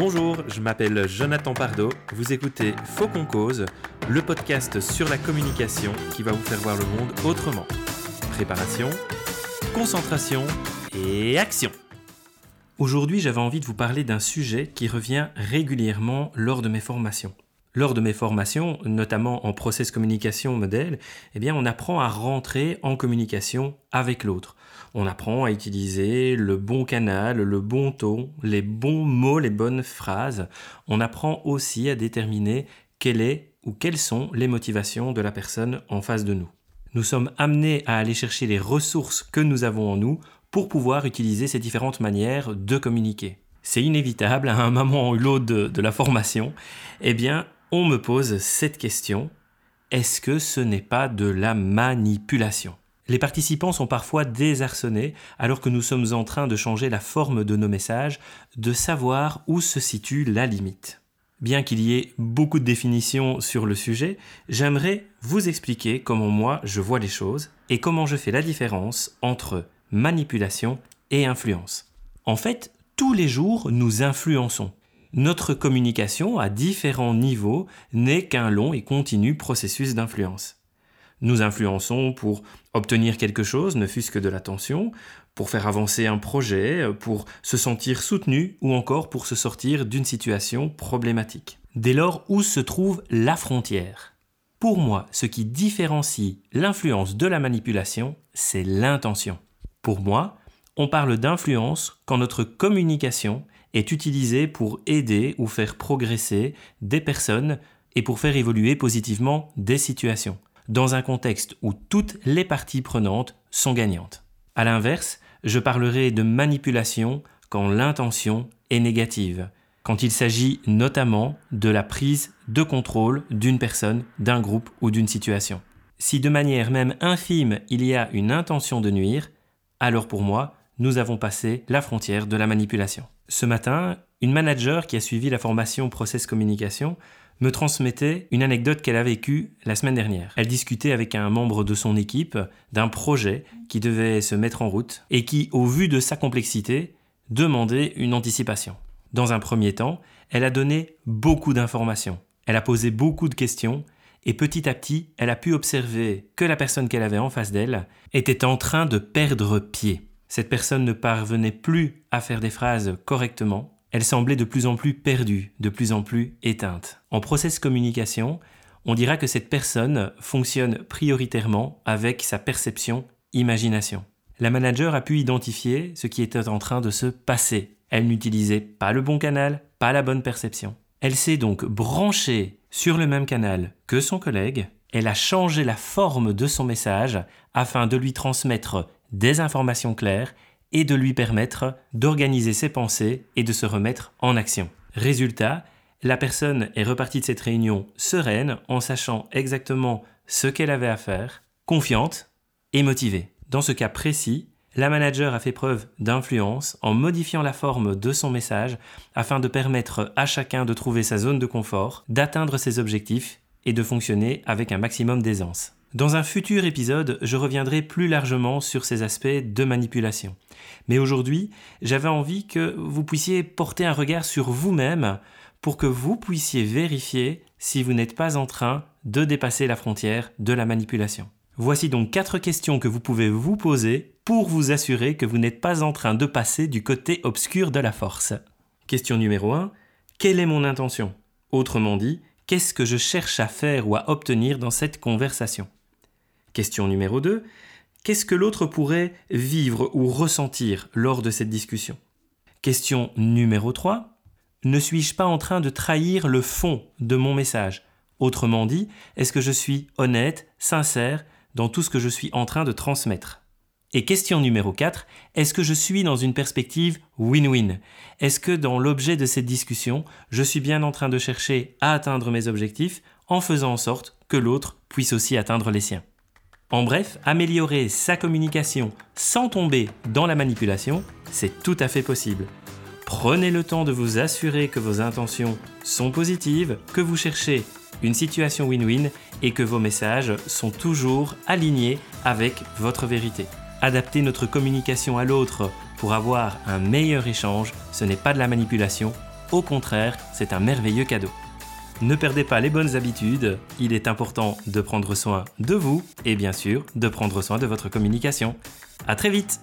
Bonjour, je m'appelle Jonathan Pardo. Vous écoutez Faux qu'on cause, le podcast sur la communication qui va vous faire voir le monde autrement. Préparation, concentration et action. Aujourd'hui, j'avais envie de vous parler d'un sujet qui revient régulièrement lors de mes formations. Lors de mes formations, notamment en process communication modèle, eh bien, on apprend à rentrer en communication avec l'autre. On apprend à utiliser le bon canal, le bon ton, les bons mots, les bonnes phrases. On apprend aussi à déterminer quelle est ou quelles sont les motivations de la personne en face de nous. Nous sommes amenés à aller chercher les ressources que nous avons en nous pour pouvoir utiliser ces différentes manières de communiquer. C'est inévitable à un moment ou l'autre de, la formation. Eh bien, on me pose cette question. Est-ce que ce n'est pas de la manipulation? Les participants sont parfois désarçonnés alors que nous sommes en train de changer la forme de nos messages, de savoir où se situe la limite. Bien qu'il y ait beaucoup de définitions sur le sujet, j'aimerais vous expliquer comment moi je vois les choses et comment je fais la différence entre manipulation et influence. En fait, tous les jours, nous influençons. Notre communication à différents niveaux n'est qu'un long et continu processus d'influence. Nous influençons pour obtenir quelque chose, ne fût-ce que de l'attention, pour faire avancer un projet, pour se sentir soutenu ou encore pour se sortir d'une situation problématique. Dès lors, où se trouve la frontière? Pour moi, ce qui différencie l'influence de la manipulation, c'est l'intention. Pour moi, on parle d'influence quand notre communication est utilisée pour aider ou faire progresser des personnes et pour faire évoluer positivement des situations dans un contexte où toutes les parties prenantes sont gagnantes. A l'inverse, je parlerai de manipulation quand l'intention est négative, quand il s'agit notamment de la prise de contrôle d'une personne, d'un groupe ou d'une situation. Si de manière même infime il y a une intention de nuire, alors pour moi, nous avons passé la frontière de la manipulation. Ce matin, une manager qui a suivi la formation Process Communication me transmettait une anecdote qu'elle a vécue la semaine dernière. Elle discutait avec un membre de son équipe d'un projet qui devait se mettre en route et qui, au vu de sa complexité, demandait une anticipation. Dans un premier temps, elle a donné beaucoup d'informations. Elle a posé beaucoup de questions et petit à petit, elle a pu observer que la personne qu'elle avait en face d'elle était en train de perdre pied. Cette personne ne parvenait plus à faire des phrases correctement, elle semblait de plus en plus perdue, de plus en plus éteinte. En process communication, on dira que cette personne fonctionne prioritairement avec sa perception, imagination. La manager a pu identifier ce qui était en train de se passer. Elle n'utilisait pas le bon canal, pas la bonne perception. Elle s'est donc branchée sur le même canal que son collègue, elle a changé la forme de son message afin de lui transmettre des informations claires et de lui permettre d'organiser ses pensées et de se remettre en action. Résultat, la personne est repartie de cette réunion sereine en sachant exactement ce qu'elle avait à faire, confiante et motivée. Dans ce cas précis, la manager a fait preuve d'influence en modifiant la forme de son message afin de permettre à chacun de trouver sa zone de confort, d'atteindre ses objectifs et de fonctionner avec un maximum d'aisance. Dans un futur épisode, je reviendrai plus largement sur ces aspects de manipulation. Mais aujourd'hui, j'avais envie que vous puissiez porter un regard sur vous-même pour que vous puissiez vérifier si vous n'êtes pas en train de dépasser la frontière de la manipulation. Voici donc quatre questions que vous pouvez vous poser pour vous assurer que vous n'êtes pas en train de passer du côté obscur de la force. Question numéro 1. Quelle est mon intention? Autrement dit, qu'est-ce que je cherche à faire ou à obtenir dans cette conversation? Question numéro 2. Qu'est-ce que l'autre pourrait vivre ou ressentir lors de cette discussion? Question numéro 3. Ne suis-je pas en train de trahir le fond de mon message? Autrement dit, est-ce que je suis honnête, sincère dans tout ce que je suis en train de transmettre? Et question numéro 4, est-ce que je suis dans une perspective win-win? Est-ce que dans l'objet de cette discussion, je suis bien en train de chercher à atteindre mes objectifs en faisant en sorte que l'autre puisse aussi atteindre les siens? En bref, améliorer sa communication sans tomber dans la manipulation, c'est tout à fait possible. Prenez le temps de vous assurer que vos intentions sont positives, que vous cherchez une situation win-win et que vos messages sont toujours alignés avec votre vérité. Adapter notre communication à l'autre pour avoir un meilleur échange, ce n'est pas de la manipulation, Au contraire, c'est un merveilleux cadeau. Ne perdez pas les bonnes habitudes, il est important de prendre soin de vous et bien sûr de prendre soin de votre communication. À très vite